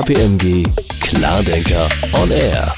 KPMG Klardenker on Air.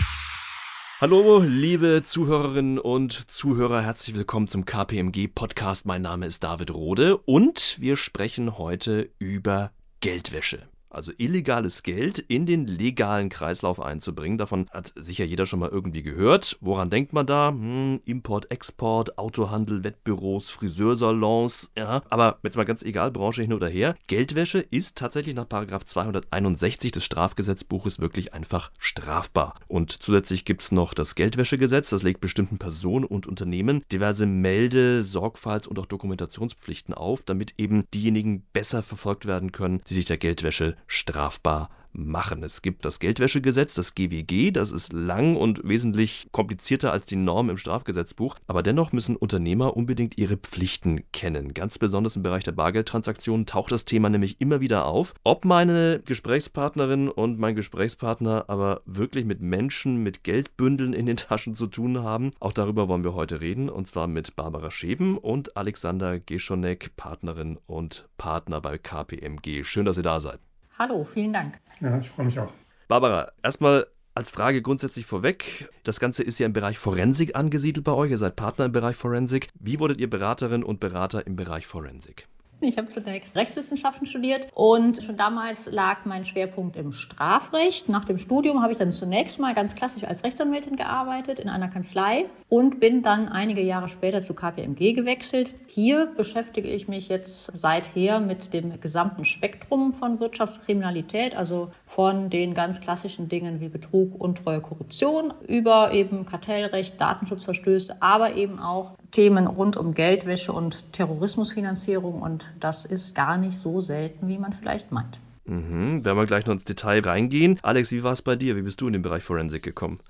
Hallo, liebe Zuhörerinnen und Zuhörer, herzlich willkommen zum KPMG Podcast. Mein Name ist David Rode und wir sprechen heute über Geldwäsche also illegales Geld in den legalen Kreislauf einzubringen. Davon hat sicher jeder schon mal irgendwie gehört. Woran denkt man da? Hm, Import, Export, Autohandel, Wettbüros, Friseursalons, ja. Aber jetzt mal ganz egal, Branche hin oder her. Geldwäsche ist tatsächlich nach 261 des Strafgesetzbuches wirklich einfach strafbar. Und zusätzlich gibt es noch das Geldwäschegesetz, das legt bestimmten Personen und Unternehmen diverse Melde-, Sorgfalts- und auch Dokumentationspflichten auf, damit eben diejenigen besser verfolgt werden können, die sich der Geldwäsche strafbar machen. Es gibt das Geldwäschegesetz, das GWG, das ist lang und wesentlich komplizierter als die Norm im Strafgesetzbuch, aber dennoch müssen Unternehmer unbedingt ihre Pflichten kennen. Ganz besonders im Bereich der Bargeldtransaktionen taucht das Thema nämlich immer wieder auf. Ob meine Gesprächspartnerin und mein Gesprächspartner aber wirklich mit Menschen mit Geldbündeln in den Taschen zu tun haben, auch darüber wollen wir heute reden und zwar mit Barbara Scheben und Alexander Geschonek, Partnerin und Partner bei KPMG. Schön, dass ihr da seid. Hallo, vielen Dank. Ja, ich freue mich auch. Barbara, erstmal als Frage grundsätzlich vorweg. Das Ganze ist ja im Bereich Forensik angesiedelt bei euch. Ihr seid Partner im Bereich Forensik. Wie wurdet ihr Beraterin und Berater im Bereich Forensik? Ich habe zunächst Rechtswissenschaften studiert und schon damals lag mein Schwerpunkt im Strafrecht. Nach dem Studium habe ich dann zunächst mal ganz klassisch als Rechtsanwältin gearbeitet in einer Kanzlei und bin dann einige Jahre später zu KPMG gewechselt. Hier beschäftige ich mich jetzt seither mit dem gesamten Spektrum von Wirtschaftskriminalität, also von den ganz klassischen Dingen wie Betrug, Untreue, Korruption über eben Kartellrecht, Datenschutzverstöße, aber eben auch Themen rund um Geldwäsche und Terrorismusfinanzierung und das ist gar nicht so selten, wie man vielleicht meint. Mhm, werden wir gleich noch ins Detail reingehen. Alex, wie war es bei dir? Wie bist du in den Bereich Forensik gekommen?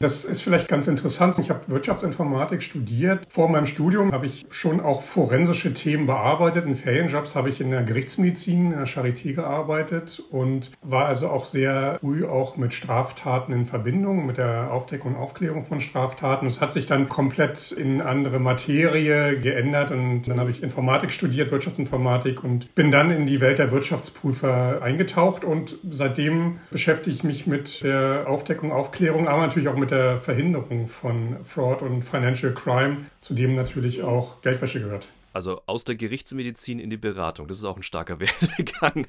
Das ist vielleicht ganz interessant. Ich habe Wirtschaftsinformatik studiert. Vor meinem Studium habe ich schon auch forensische Themen bearbeitet. In Ferienjobs habe ich in der Gerichtsmedizin, in der Charité gearbeitet und war also auch sehr früh auch mit Straftaten in Verbindung, mit der Aufdeckung und Aufklärung von Straftaten. Es hat sich dann komplett in andere Materie geändert und dann habe ich Informatik studiert, Wirtschaftsinformatik und bin dann in die Welt der Wirtschaftsprüfer eingetaucht und seitdem beschäftige ich mich mit der Aufdeckung, Aufklärung, aber natürlich auch mit mit der Verhinderung von Fraud und Financial Crime, zu dem natürlich auch Geldwäsche gehört. Also aus der Gerichtsmedizin in die Beratung. Das ist auch ein starker Werdegang.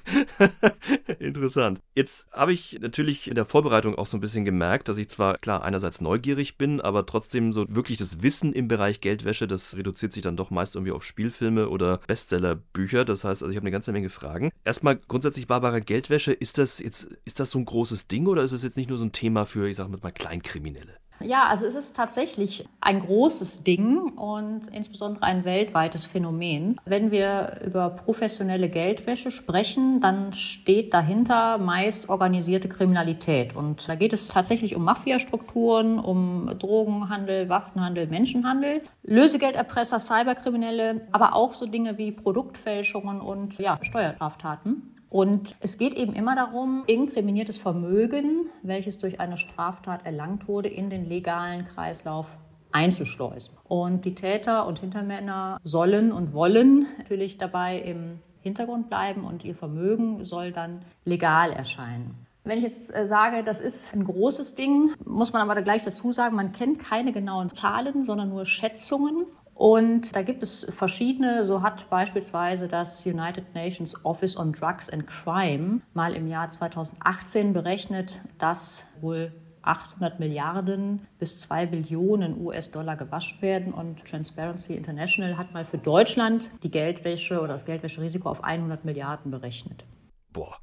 Interessant. Jetzt habe ich natürlich in der Vorbereitung auch so ein bisschen gemerkt, dass ich zwar klar einerseits neugierig bin, aber trotzdem so wirklich das Wissen im Bereich Geldwäsche, das reduziert sich dann doch meist irgendwie auf Spielfilme oder Bestsellerbücher. Das heißt, also ich habe eine ganze Menge Fragen. Erstmal grundsätzlich, Barbara, Geldwäsche, ist das jetzt, ist das so ein großes Ding oder ist es jetzt nicht nur so ein Thema für, ich sage mal, Kleinkriminelle? Ja, also es ist tatsächlich ein großes Ding und insbesondere ein weltweites Phänomen. Wenn wir über professionelle Geldwäsche sprechen, dann steht dahinter meist organisierte Kriminalität. Und da geht es tatsächlich um Mafiastrukturen, um Drogenhandel, Waffenhandel, Menschenhandel, Lösegelderpresser, Cyberkriminelle, aber auch so Dinge wie Produktfälschungen und ja, Steuerstraftaten. Und es geht eben immer darum, inkriminiertes Vermögen, welches durch eine Straftat erlangt wurde, in den legalen Kreislauf einzuschleusen. Und die Täter und Hintermänner sollen und wollen natürlich dabei im Hintergrund bleiben und ihr Vermögen soll dann legal erscheinen. Wenn ich jetzt äh, sage, das ist ein großes Ding, muss man aber gleich dazu sagen, man kennt keine genauen Zahlen, sondern nur Schätzungen. Und da gibt es verschiedene. So hat beispielsweise das United Nations Office on Drugs and Crime mal im Jahr 2018 berechnet, dass wohl 800 Milliarden bis 2 Billionen US-Dollar gewaschen werden. Und Transparency International hat mal für Deutschland die Geldwäsche oder das Geldwäscherisiko auf 100 Milliarden berechnet. Boah,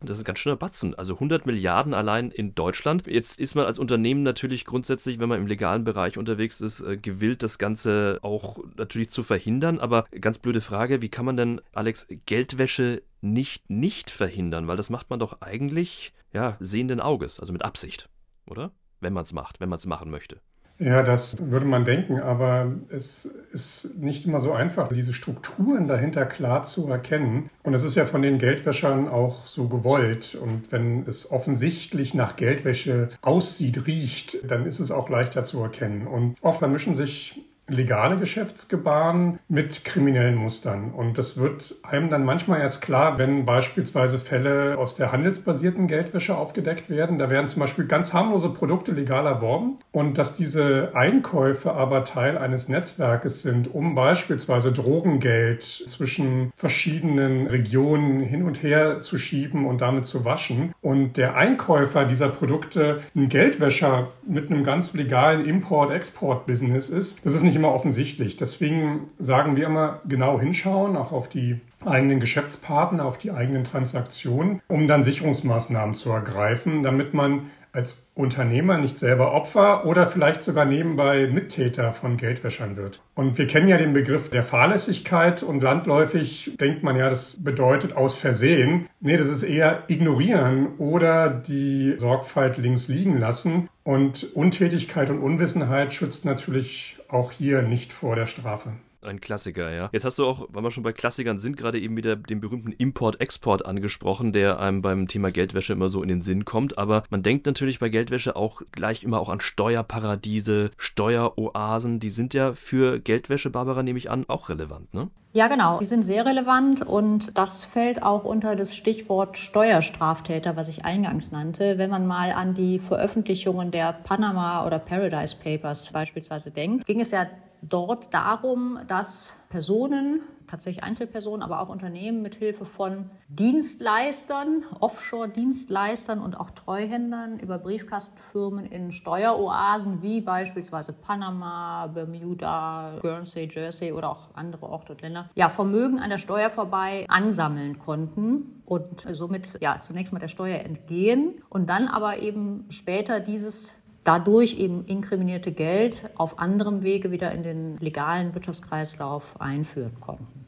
das ist ein ganz schöner Batzen. Also 100 Milliarden allein in Deutschland. Jetzt ist man als Unternehmen natürlich grundsätzlich, wenn man im legalen Bereich unterwegs ist, äh, gewillt, das Ganze auch natürlich zu verhindern. Aber ganz blöde Frage, wie kann man denn, Alex, Geldwäsche nicht nicht verhindern? Weil das macht man doch eigentlich, ja, sehenden Auges, also mit Absicht, oder? Wenn man es macht, wenn man es machen möchte. Ja, das würde man denken, aber es ist nicht immer so einfach, diese Strukturen dahinter klar zu erkennen. Und es ist ja von den Geldwäschern auch so gewollt. Und wenn es offensichtlich nach Geldwäsche aussieht, riecht, dann ist es auch leichter zu erkennen. Und oft vermischen sich legale Geschäftsgebaren mit kriminellen Mustern. Und das wird einem dann manchmal erst klar, wenn beispielsweise Fälle aus der handelsbasierten Geldwäsche aufgedeckt werden. Da werden zum Beispiel ganz harmlose Produkte legal erworben und dass diese Einkäufe aber Teil eines Netzwerkes sind, um beispielsweise Drogengeld zwischen verschiedenen Regionen hin und her zu schieben und damit zu waschen. Und der Einkäufer dieser Produkte ein Geldwäscher mit einem ganz legalen Import-Export-Business ist, das ist nicht immer offensichtlich. Deswegen sagen wir immer genau hinschauen, auch auf die eigenen Geschäftspartner, auf die eigenen Transaktionen, um dann Sicherungsmaßnahmen zu ergreifen, damit man als Unternehmer nicht selber Opfer oder vielleicht sogar nebenbei Mittäter von Geldwäschern wird. Und wir kennen ja den Begriff der Fahrlässigkeit und landläufig denkt man ja, das bedeutet aus Versehen. Nee, das ist eher ignorieren oder die Sorgfalt links liegen lassen. Und Untätigkeit und Unwissenheit schützt natürlich auch hier nicht vor der Strafe. Ein Klassiker, ja. Jetzt hast du auch, weil wir schon bei Klassikern sind, gerade eben wieder den berühmten Import-Export angesprochen, der einem beim Thema Geldwäsche immer so in den Sinn kommt. Aber man denkt natürlich bei Geldwäsche auch gleich immer auch an Steuerparadiese, Steueroasen. Die sind ja für Geldwäsche, Barbara, nehme ich an, auch relevant, ne? Ja, genau. Die sind sehr relevant und das fällt auch unter das Stichwort Steuerstraftäter, was ich eingangs nannte. Wenn man mal an die Veröffentlichungen der Panama oder Paradise Papers beispielsweise denkt, ging es ja dort darum, dass Personen, tatsächlich Einzelpersonen, aber auch Unternehmen mit Hilfe von Dienstleistern, Offshore-Dienstleistern und auch Treuhändern über Briefkastenfirmen in Steueroasen wie beispielsweise Panama, Bermuda, Guernsey, Jersey oder auch andere Orte und Länder, ja, Vermögen an der Steuer vorbei ansammeln konnten und somit ja zunächst mal der Steuer entgehen und dann aber eben später dieses dadurch eben inkriminierte Geld auf anderem Wege wieder in den legalen Wirtschaftskreislauf einführen konnten.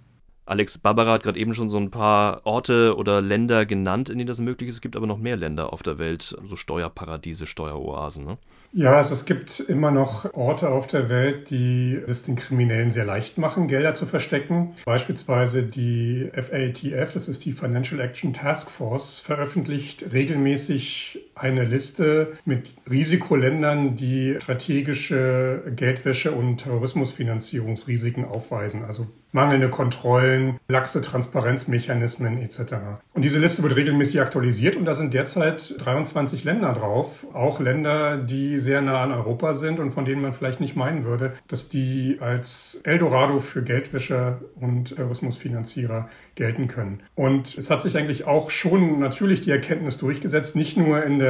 Alex Barbara hat gerade eben schon so ein paar Orte oder Länder genannt, in denen das möglich ist. Es gibt aber noch mehr Länder auf der Welt, so Steuerparadiese, Steueroasen. Ne? Ja, also es gibt immer noch Orte auf der Welt, die es den Kriminellen sehr leicht machen, Gelder zu verstecken. Beispielsweise die FATF, das ist die Financial Action Task Force, veröffentlicht regelmäßig eine Liste mit Risikoländern, die strategische Geldwäsche und Terrorismusfinanzierungsrisiken aufweisen. Also mangelnde Kontrollen, laxe Transparenzmechanismen etc. Und diese Liste wird regelmäßig aktualisiert und da sind derzeit 23 Länder drauf, auch Länder, die sehr nah an Europa sind und von denen man vielleicht nicht meinen würde, dass die als Eldorado für Geldwäscher und Terrorismusfinanzierer gelten können. Und es hat sich eigentlich auch schon natürlich die Erkenntnis durchgesetzt, nicht nur in der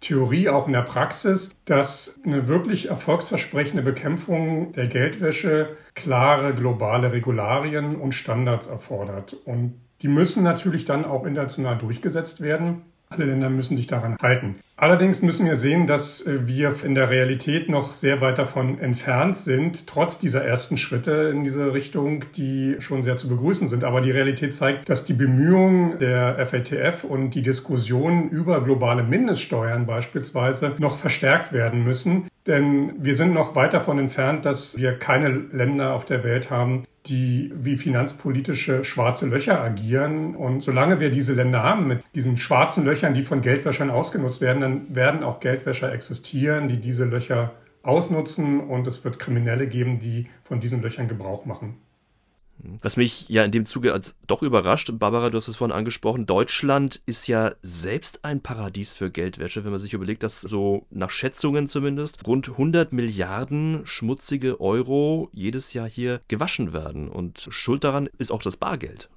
Theorie, auch in der Praxis, dass eine wirklich erfolgsversprechende Bekämpfung der Geldwäsche klare globale Regularien und Standards erfordert. Und die müssen natürlich dann auch international durchgesetzt werden. Alle Länder müssen sich daran halten. Allerdings müssen wir sehen, dass äh, wir in der Realität noch sehr weit davon entfernt sind, trotz dieser ersten Schritte in diese Richtung, die schon sehr zu begrüßen sind. Aber die Realität zeigt, dass die Bemühungen der FATF und die Diskussionen über globale Mindeststeuern beispielsweise noch verstärkt werden müssen. Denn wir sind noch weit davon entfernt, dass wir keine Länder auf der Welt haben, die wie finanzpolitische schwarze Löcher agieren. Und solange wir diese Länder haben mit diesen schwarzen Löchern, die von Geldwäschern ausgenutzt werden, dann werden auch Geldwäscher existieren, die diese Löcher ausnutzen und es wird Kriminelle geben, die von diesen Löchern Gebrauch machen. Was mich ja in dem Zuge als doch überrascht, Barbara, du hast es vorhin angesprochen, Deutschland ist ja selbst ein Paradies für Geldwäsche, wenn man sich überlegt, dass so nach Schätzungen zumindest rund 100 Milliarden schmutzige Euro jedes Jahr hier gewaschen werden. Und Schuld daran ist auch das Bargeld.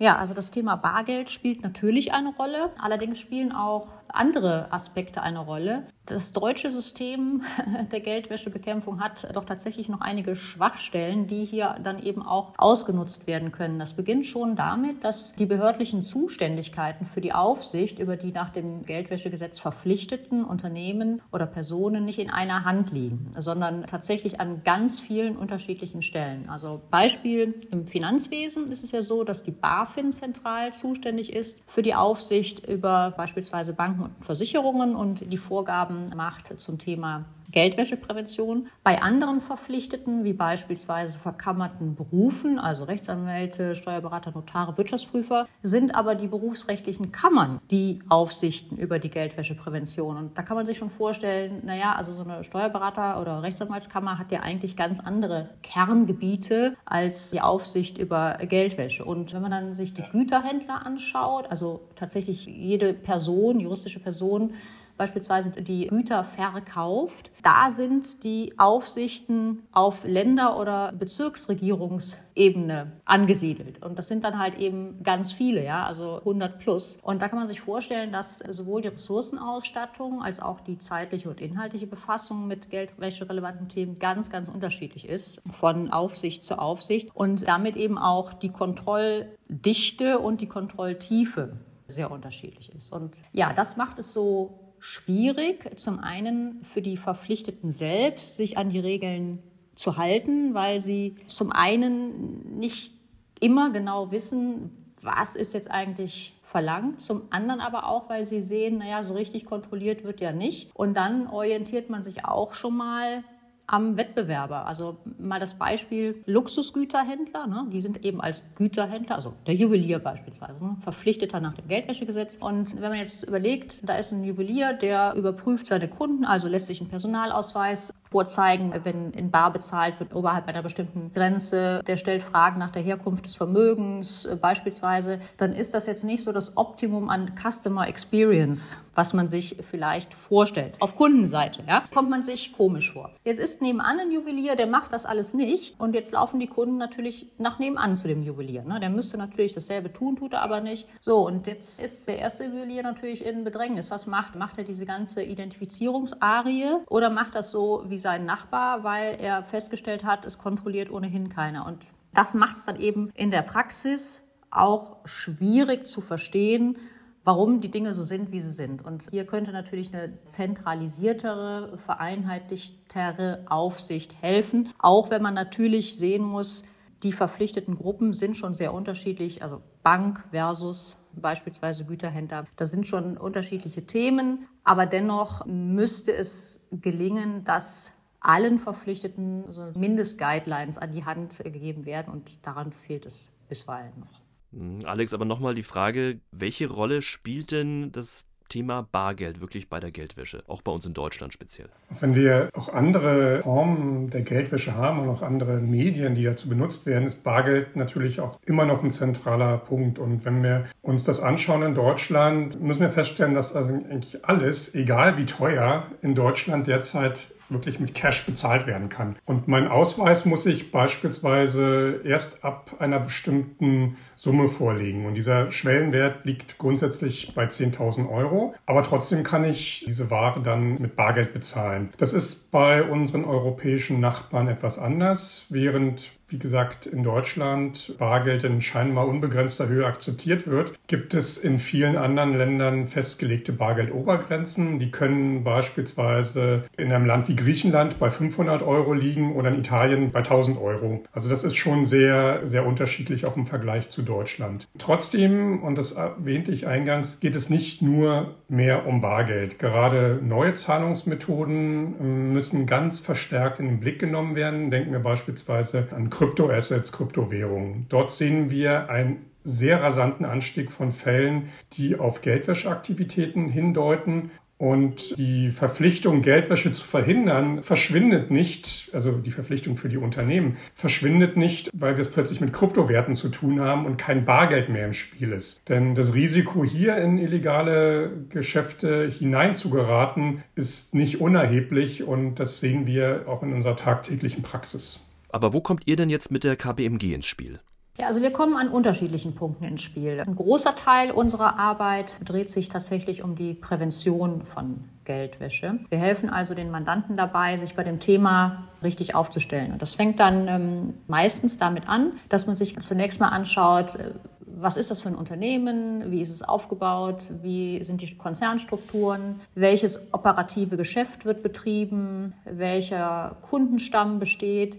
Ja, also das Thema Bargeld spielt natürlich eine Rolle. Allerdings spielen auch andere Aspekte eine Rolle. Das deutsche System der Geldwäschebekämpfung hat doch tatsächlich noch einige Schwachstellen, die hier dann eben auch ausgenutzt werden können. Das beginnt schon damit, dass die behördlichen Zuständigkeiten für die Aufsicht über die nach dem Geldwäschegesetz verpflichteten Unternehmen oder Personen nicht in einer Hand liegen, sondern tatsächlich an ganz vielen unterschiedlichen Stellen. Also Beispiel im Finanzwesen ist es ja so, dass die BaFin zentral zuständig ist für die Aufsicht über beispielsweise Banken und Versicherungen und die Vorgaben macht zum Thema Geldwäscheprävention. Bei anderen Verpflichteten, wie beispielsweise verkammerten Berufen, also Rechtsanwälte, Steuerberater, Notare, Wirtschaftsprüfer, sind aber die berufsrechtlichen Kammern die Aufsichten über die Geldwäscheprävention. Und da kann man sich schon vorstellen, naja, also so eine Steuerberater- oder Rechtsanwaltskammer hat ja eigentlich ganz andere Kerngebiete als die Aufsicht über Geldwäsche. Und wenn man dann sich die Güterhändler anschaut, also tatsächlich jede Person, juristische Person, beispielsweise die Güter verkauft. Da sind die Aufsichten auf Länder- oder Bezirksregierungsebene angesiedelt. Und das sind dann halt eben ganz viele, ja, also 100 plus. Und da kann man sich vorstellen, dass sowohl die Ressourcenausstattung als auch die zeitliche und inhaltliche Befassung mit geldwäscherelevanten Themen ganz, ganz unterschiedlich ist, von Aufsicht zu Aufsicht und damit eben auch die Kontrolldichte und die Kontrolltiefe sehr unterschiedlich ist. Und ja, das macht es so schwierig, zum einen für die Verpflichteten selbst, sich an die Regeln zu halten, weil sie zum einen nicht immer genau wissen, was ist jetzt eigentlich verlangt, zum anderen aber auch, weil sie sehen, naja, so richtig kontrolliert wird ja nicht. Und dann orientiert man sich auch schon mal am Wettbewerber. Also mal das Beispiel Luxusgüterhändler, ne? die sind eben als Güterhändler, also der Juwelier beispielsweise, ne? verpflichteter nach dem Geldwäschegesetz. Und wenn man jetzt überlegt, da ist ein Juwelier, der überprüft seine Kunden, also lässt sich einen Personalausweis vorzeigen, wenn in Bar bezahlt wird oberhalb einer bestimmten Grenze, der stellt Fragen nach der Herkunft des Vermögens äh, beispielsweise, dann ist das jetzt nicht so das Optimum an Customer Experience, was man sich vielleicht vorstellt. Auf Kundenseite ja, kommt man sich komisch vor. Jetzt ist nebenan ein Juwelier, der macht das alles nicht und jetzt laufen die Kunden natürlich nach nebenan zu dem Juwelier. Ne? Der müsste natürlich dasselbe tun, tut er aber nicht. So, und jetzt ist der erste Juwelier natürlich in Bedrängnis. Was macht? Macht er diese ganze Identifizierungsarie oder macht das so wie wie sein Nachbar, weil er festgestellt hat, es kontrolliert ohnehin keiner. Und das macht es dann eben in der Praxis auch schwierig zu verstehen, warum die Dinge so sind, wie sie sind. Und hier könnte natürlich eine zentralisiertere, vereinheitlichtere Aufsicht helfen, auch wenn man natürlich sehen muss, die verpflichteten Gruppen sind schon sehr unterschiedlich, also Bank versus beispielsweise Güterhändler. Das sind schon unterschiedliche Themen, aber dennoch müsste es gelingen, dass allen Verpflichteten so Mindestguidelines an die Hand gegeben werden und daran fehlt es bisweilen noch. Hm, Alex, aber nochmal die Frage, welche Rolle spielt denn das Thema Bargeld wirklich bei der Geldwäsche, auch bei uns in Deutschland speziell. Wenn wir auch andere Formen der Geldwäsche haben und auch andere Medien, die dazu benutzt werden, ist Bargeld natürlich auch immer noch ein zentraler Punkt. Und wenn wir uns das anschauen in Deutschland, müssen wir feststellen, dass also eigentlich alles, egal wie teuer, in Deutschland derzeit wirklich mit Cash bezahlt werden kann. Und mein Ausweis muss ich beispielsweise erst ab einer bestimmten Summe vorlegen. Und dieser Schwellenwert liegt grundsätzlich bei 10.000 Euro. Aber trotzdem kann ich diese Ware dann mit Bargeld bezahlen. Das ist bei unseren europäischen Nachbarn etwas anders. Während wie gesagt, in Deutschland Bargeld in scheinbar unbegrenzter Höhe akzeptiert wird, gibt es in vielen anderen Ländern festgelegte Bargeldobergrenzen. Die können beispielsweise in einem Land wie Griechenland bei 500 Euro liegen oder in Italien bei 1000 Euro. Also das ist schon sehr, sehr unterschiedlich auch im Vergleich zu Deutschland. Trotzdem, und das erwähnte ich eingangs, geht es nicht nur mehr um Bargeld. Gerade neue Zahlungsmethoden müssen ganz verstärkt in den Blick genommen werden. Denken wir beispielsweise an Kryptoassets, Kryptowährungen. Dort sehen wir einen sehr rasanten Anstieg von Fällen, die auf Geldwäscheaktivitäten hindeuten und die Verpflichtung, Geldwäsche zu verhindern, verschwindet nicht, also die Verpflichtung für die Unternehmen, verschwindet nicht, weil wir es plötzlich mit Kryptowerten zu tun haben und kein Bargeld mehr im Spiel ist. Denn das Risiko, hier in illegale Geschäfte hineinzugeraten, ist nicht unerheblich und das sehen wir auch in unserer tagtäglichen Praxis. Aber wo kommt ihr denn jetzt mit der KPMG ins Spiel? Ja, also wir kommen an unterschiedlichen Punkten ins Spiel. Ein großer Teil unserer Arbeit dreht sich tatsächlich um die Prävention von Geldwäsche. Wir helfen also den Mandanten dabei, sich bei dem Thema richtig aufzustellen. Und das fängt dann ähm, meistens damit an, dass man sich zunächst mal anschaut, äh, was ist das für ein Unternehmen? Wie ist es aufgebaut? Wie sind die Konzernstrukturen? Welches operative Geschäft wird betrieben? Welcher Kundenstamm besteht?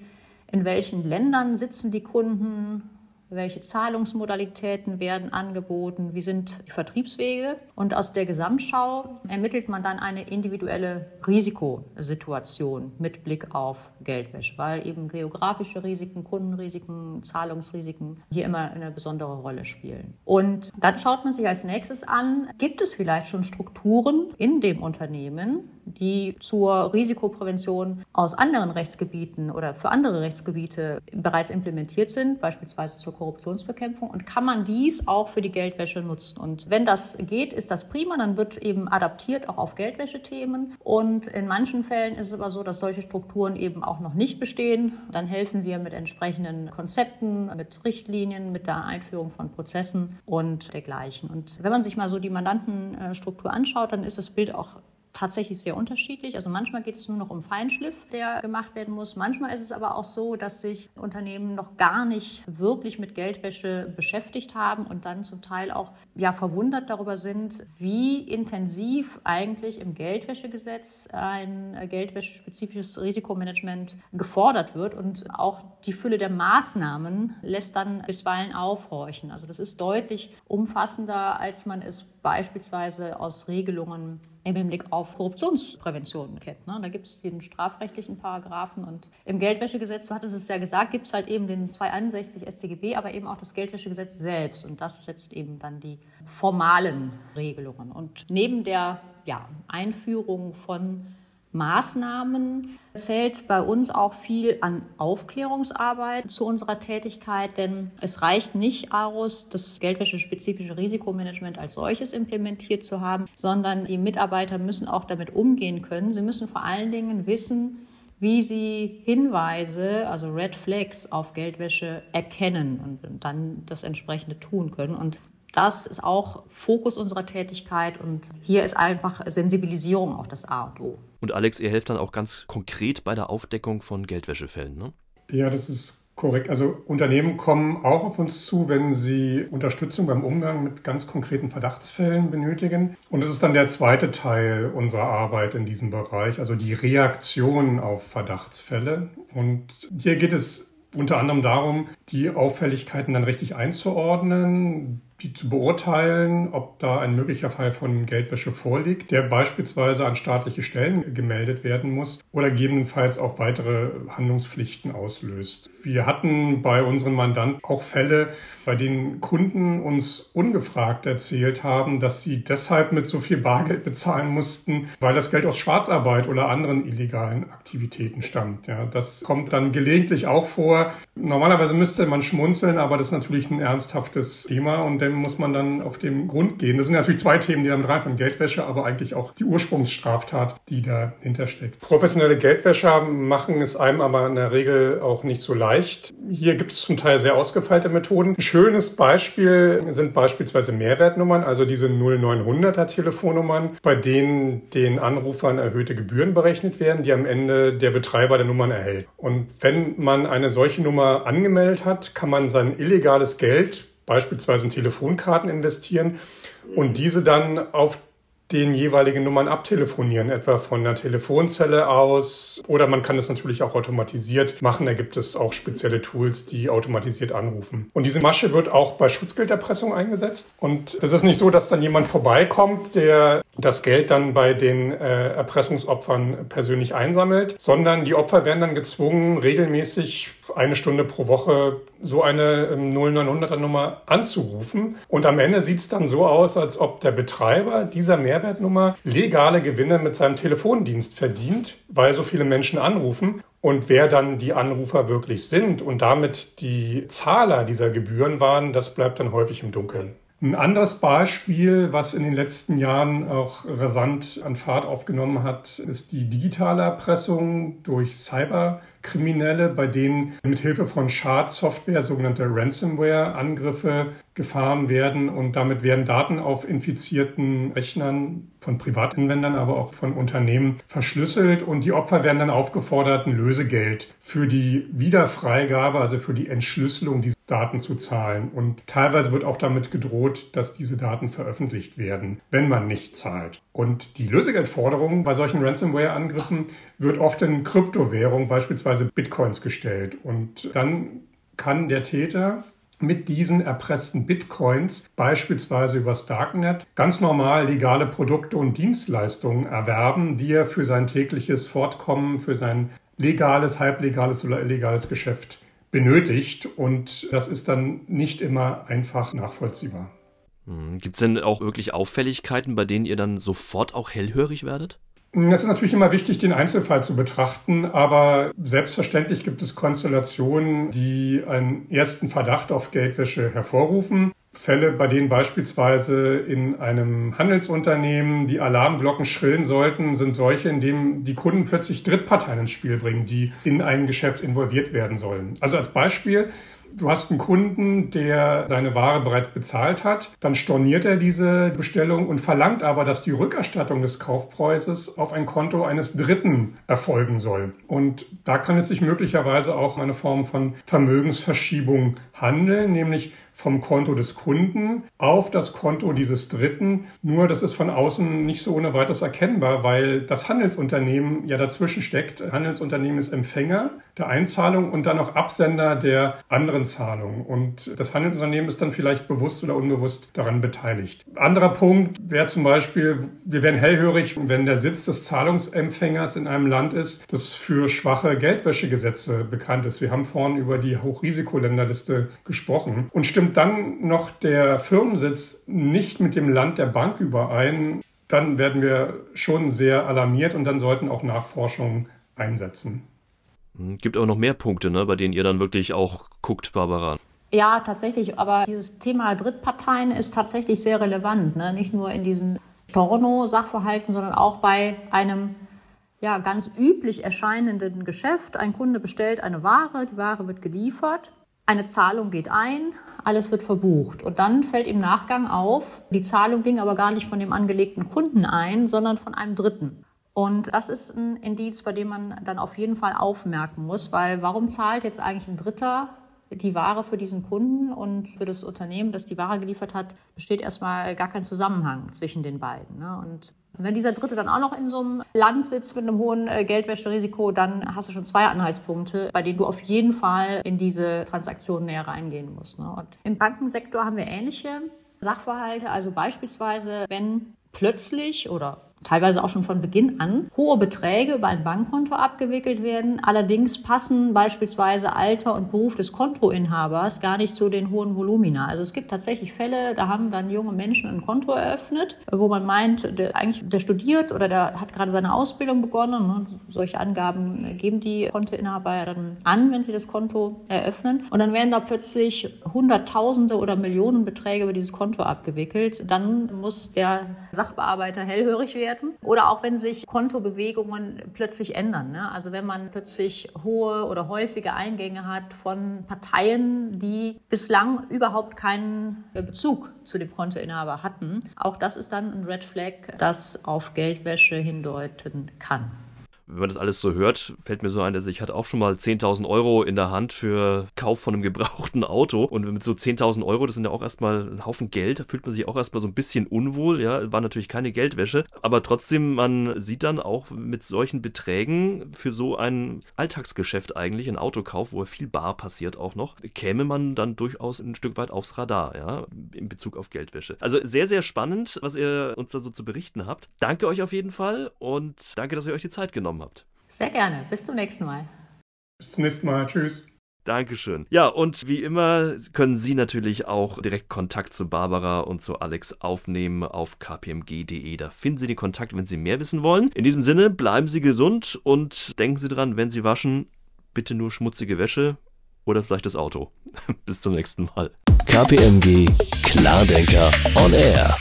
In welchen Ländern sitzen die Kunden? welche Zahlungsmodalitäten werden angeboten, wie sind die Vertriebswege. Und aus der Gesamtschau ermittelt man dann eine individuelle Risikosituation mit Blick auf Geldwäsche, weil eben geografische Risiken, Kundenrisiken, Zahlungsrisiken hier immer eine besondere Rolle spielen. Und dann schaut man sich als nächstes an, gibt es vielleicht schon Strukturen in dem Unternehmen, die zur Risikoprävention aus anderen Rechtsgebieten oder für andere Rechtsgebiete bereits implementiert sind, beispielsweise zur Korruptionsbekämpfung. Und kann man dies auch für die Geldwäsche nutzen? Und wenn das geht, ist das prima. Dann wird eben adaptiert auch auf Geldwäschethemen. Und in manchen Fällen ist es aber so, dass solche Strukturen eben auch noch nicht bestehen. Dann helfen wir mit entsprechenden Konzepten, mit Richtlinien, mit der Einführung von Prozessen und dergleichen. Und wenn man sich mal so die Mandantenstruktur anschaut, dann ist das Bild auch tatsächlich sehr unterschiedlich. Also manchmal geht es nur noch um Feinschliff, der gemacht werden muss. Manchmal ist es aber auch so, dass sich Unternehmen noch gar nicht wirklich mit Geldwäsche beschäftigt haben und dann zum Teil auch ja verwundert darüber sind, wie intensiv eigentlich im Geldwäschegesetz ein geldwäschespezifisches Risikomanagement gefordert wird und auch die Fülle der Maßnahmen lässt dann bisweilen aufhorchen. Also das ist deutlich umfassender, als man es beispielsweise aus Regelungen im Hinblick auf Korruptionsprävention kennt. Ne? Da gibt es den strafrechtlichen Paragraphen und im Geldwäschegesetz, du hattest es ja gesagt, gibt es halt eben den 261 StGB, aber eben auch das Geldwäschegesetz selbst und das setzt eben dann die formalen Regelungen. Und neben der ja, Einführung von Maßnahmen zählt bei uns auch viel an Aufklärungsarbeit zu unserer Tätigkeit, denn es reicht nicht aus, das geldwäschespezifische Risikomanagement als solches implementiert zu haben, sondern die Mitarbeiter müssen auch damit umgehen können. Sie müssen vor allen Dingen wissen, wie sie Hinweise, also Red Flags auf Geldwäsche erkennen und dann das entsprechende tun können. Und das ist auch Fokus unserer Tätigkeit und hier ist einfach Sensibilisierung auch das A und O. Und Alex, ihr helft dann auch ganz konkret bei der Aufdeckung von Geldwäschefällen, ne? Ja, das ist korrekt. Also Unternehmen kommen auch auf uns zu, wenn sie Unterstützung beim Umgang mit ganz konkreten Verdachtsfällen benötigen. Und das ist dann der zweite Teil unserer Arbeit in diesem Bereich, also die Reaktion auf Verdachtsfälle. Und hier geht es unter anderem darum, die Auffälligkeiten dann richtig einzuordnen, die zu beurteilen, ob da ein möglicher Fall von Geldwäsche vorliegt, der beispielsweise an staatliche Stellen gemeldet werden muss oder gegebenenfalls auch weitere Handlungspflichten auslöst. Wir hatten bei unseren Mandanten auch Fälle, bei denen Kunden uns ungefragt erzählt haben, dass sie deshalb mit so viel Bargeld bezahlen mussten, weil das Geld aus Schwarzarbeit oder anderen illegalen Aktivitäten stammt. Ja, das kommt dann gelegentlich auch vor. Normalerweise müsste man schmunzeln, aber das ist natürlich ein ernsthaftes Thema und muss man dann auf den Grund gehen. Das sind natürlich zwei Themen, die damit reinfallen. Geldwäsche, aber eigentlich auch die Ursprungsstraftat, die dahinter steckt. Professionelle Geldwäscher machen es einem aber in der Regel auch nicht so leicht. Hier gibt es zum Teil sehr ausgefeilte Methoden. Ein schönes Beispiel sind beispielsweise Mehrwertnummern, also diese 0900er Telefonnummern, bei denen den Anrufern erhöhte Gebühren berechnet werden, die am Ende der Betreiber der Nummern erhält. Und wenn man eine solche Nummer angemeldet hat, kann man sein illegales Geld beispielsweise in Telefonkarten investieren und diese dann auf den jeweiligen Nummern abtelefonieren, etwa von der Telefonzelle aus. Oder man kann es natürlich auch automatisiert machen. Da gibt es auch spezielle Tools, die automatisiert anrufen. Und diese Masche wird auch bei Schutzgelderpressung eingesetzt. Und es ist nicht so, dass dann jemand vorbeikommt, der das Geld dann bei den äh, Erpressungsopfern persönlich einsammelt, sondern die Opfer werden dann gezwungen, regelmäßig eine Stunde pro Woche so eine 0900er ähm, Nummer anzurufen. Und am Ende sieht es dann so aus, als ob der Betreiber dieser Mehrwertnummer legale Gewinne mit seinem Telefondienst verdient, weil so viele Menschen anrufen. Und wer dann die Anrufer wirklich sind und damit die Zahler dieser Gebühren waren, das bleibt dann häufig im Dunkeln. Ein anderes Beispiel, was in den letzten Jahren auch rasant an Fahrt aufgenommen hat, ist die digitale Erpressung durch Cyberkriminelle, bei denen mit Hilfe von Schadsoftware sogenannte Ransomware-Angriffe gefahren werden und damit werden Daten auf infizierten Rechnern von Privatanwendern, aber auch von Unternehmen verschlüsselt und die Opfer werden dann aufgefordert, ein Lösegeld für die Wiederfreigabe, also für die Entschlüsselung dieser Daten zu zahlen. Und teilweise wird auch damit gedroht, dass diese Daten veröffentlicht werden, wenn man nicht zahlt. Und die Lösegeldforderung bei solchen Ransomware-Angriffen wird oft in Kryptowährung, beispielsweise Bitcoins, gestellt. Und dann kann der Täter mit diesen erpressten Bitcoins beispielsweise übers Darknet ganz normal legale Produkte und Dienstleistungen erwerben, die er für sein tägliches Fortkommen, für sein legales, halblegales oder illegales Geschäft benötigt. Und das ist dann nicht immer einfach nachvollziehbar. Hm, Gibt es denn auch wirklich Auffälligkeiten, bei denen ihr dann sofort auch hellhörig werdet? Es ist natürlich immer wichtig, den Einzelfall zu betrachten, aber selbstverständlich gibt es Konstellationen, die einen ersten Verdacht auf Geldwäsche hervorrufen. Fälle, bei denen beispielsweise in einem Handelsunternehmen die Alarmglocken schrillen sollten, sind solche, in denen die Kunden plötzlich Drittparteien ins Spiel bringen, die in ein Geschäft involviert werden sollen. Also als Beispiel, Du hast einen Kunden, der seine Ware bereits bezahlt hat, dann storniert er diese Bestellung und verlangt aber, dass die Rückerstattung des Kaufpreises auf ein Konto eines Dritten erfolgen soll. Und da kann es sich möglicherweise auch um eine Form von Vermögensverschiebung handeln, nämlich vom Konto des Kunden auf das Konto dieses Dritten. Nur das ist von außen nicht so ohne weiteres erkennbar, weil das Handelsunternehmen ja dazwischen steckt. Handelsunternehmen ist Empfänger der Einzahlung und dann auch Absender der anderen Zahlung. Und das Handelsunternehmen ist dann vielleicht bewusst oder unbewusst daran beteiligt. Anderer Punkt wäre zum Beispiel, wir werden hellhörig, wenn der Sitz des Zahlungsempfängers in einem Land ist, das für schwache Geldwäschegesetze bekannt ist. Wir haben vorhin über die Hochrisikoländerliste gesprochen. Und stimmt dann noch der Firmensitz nicht mit dem Land der Bank überein, dann werden wir schon sehr alarmiert und dann sollten auch Nachforschungen einsetzen. Hm, gibt aber noch mehr Punkte, ne, bei denen ihr dann wirklich auch guckt, Barbara. Ja, tatsächlich. Aber dieses Thema Drittparteien ist tatsächlich sehr relevant. Ne? Nicht nur in diesen Storno-Sachverhalten, sondern auch bei einem ja, ganz üblich erscheinenden Geschäft. Ein Kunde bestellt eine Ware, die Ware wird geliefert eine Zahlung geht ein, alles wird verbucht. Und dann fällt im Nachgang auf, die Zahlung ging aber gar nicht von dem angelegten Kunden ein, sondern von einem Dritten. Und das ist ein Indiz, bei dem man dann auf jeden Fall aufmerken muss, weil warum zahlt jetzt eigentlich ein Dritter die Ware für diesen Kunden und für das Unternehmen, das die Ware geliefert hat, besteht erstmal gar kein Zusammenhang zwischen den beiden. Ne? Und wenn dieser Dritte dann auch noch in so einem Land sitzt mit einem hohen äh, Geldwäscherisiko, dann hast du schon zwei Anhaltspunkte, bei denen du auf jeden Fall in diese Transaktion näher reingehen musst. Ne? Und im Bankensektor haben wir ähnliche Sachverhalte, also beispielsweise, wenn plötzlich oder teilweise auch schon von Beginn an hohe Beträge über ein Bankkonto abgewickelt werden. Allerdings passen beispielsweise Alter und Beruf des Kontoinhabers gar nicht zu den hohen Volumina. Also es gibt tatsächlich Fälle, da haben dann junge Menschen ein Konto eröffnet, wo man meint, der, eigentlich der studiert oder der hat gerade seine Ausbildung begonnen. Ne? Solche Angaben geben die Kontoinhaber dann an, wenn sie das Konto eröffnen. Und dann werden da plötzlich Hunderttausende oder Millionen Beträge über dieses Konto abgewickelt. Dann muss der Sachbearbeiter hellhörig werden werden. Oder auch wenn sich Kontobewegungen plötzlich ändern. Ne? Also wenn man plötzlich hohe oder häufige Eingänge hat von Parteien, die bislang überhaupt keinen Bezug zu dem Kontoinhaber hatten. Auch das ist dann ein Red Flag, das auf Geldwäsche hindeuten kann wenn man das alles so hört, fällt mir so ein, dass ich hatte auch schon mal 10.000 Euro in der Hand für Kauf von einem gebrauchten Auto. Und mit so 10.000 Euro, das sind ja auch erstmal ein Haufen Geld, da fühlt man sich auch erstmal so ein bisschen unwohl. Ja, war natürlich keine Geldwäsche. Aber trotzdem, man sieht dann auch mit solchen Beträgen für so ein Alltagsgeschäft eigentlich, ein Autokauf, wo viel bar passiert auch noch, käme man dann durchaus ein Stück weit aufs Radar, ja, in Bezug auf Geldwäsche. Also sehr, sehr spannend, was ihr uns da so zu berichten habt. Danke euch auf jeden Fall und danke, dass ihr euch die Zeit genommen habt teilgenommen habt. Sehr gerne. Bis zum nächsten Mal. Bis zum nächsten Mal. Tschüss. Dankeschön. Ja, und wie immer können Sie natürlich auch direkt Kontakt zu Barbara und zu Alex aufnehmen auf kpmg.de. Da finden Sie den Kontakt, wenn Sie mehr wissen wollen. In diesem Sinne, bleiben Sie gesund und denken Sie dran, wenn Sie waschen, bitte nur schmutzige Wäsche oder vielleicht das Auto. Bis zum nächsten Mal. KPMG Klardenker on Air.